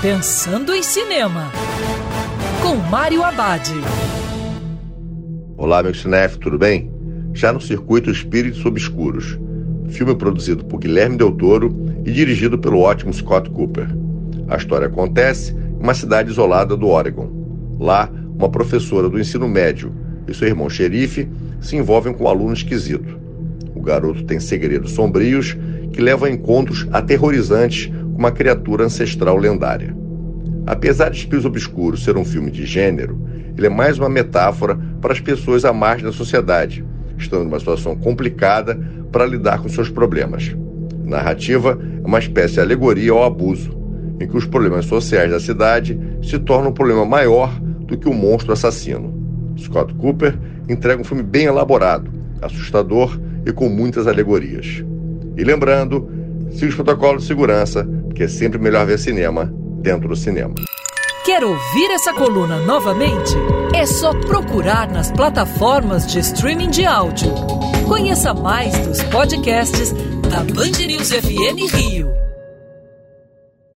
Pensando em Cinema, com Mário Abad. Olá, meu cinef, tudo bem? Já no circuito Espíritos Obscuros, filme produzido por Guilherme Del Toro e dirigido pelo ótimo Scott Cooper. A história acontece em uma cidade isolada do Oregon. Lá, uma professora do ensino médio e seu irmão xerife se envolvem com um aluno esquisito. O garoto tem segredos sombrios que levam a encontros aterrorizantes uma criatura ancestral lendária. Apesar de Espíritos Obscuros ser um filme de gênero, ele é mais uma metáfora para as pessoas à margem da sociedade, estando numa situação complicada para lidar com seus problemas. A narrativa é uma espécie de alegoria ao abuso, em que os problemas sociais da cidade se tornam um problema maior do que o monstro assassino. Scott Cooper entrega um filme bem elaborado, assustador e com muitas alegorias. E lembrando, siga os protocolos de segurança, porque é sempre melhor ver cinema dentro do cinema. Quer ouvir essa coluna novamente? É só procurar nas plataformas de streaming de áudio. Conheça mais dos podcasts da Band News FM Rio.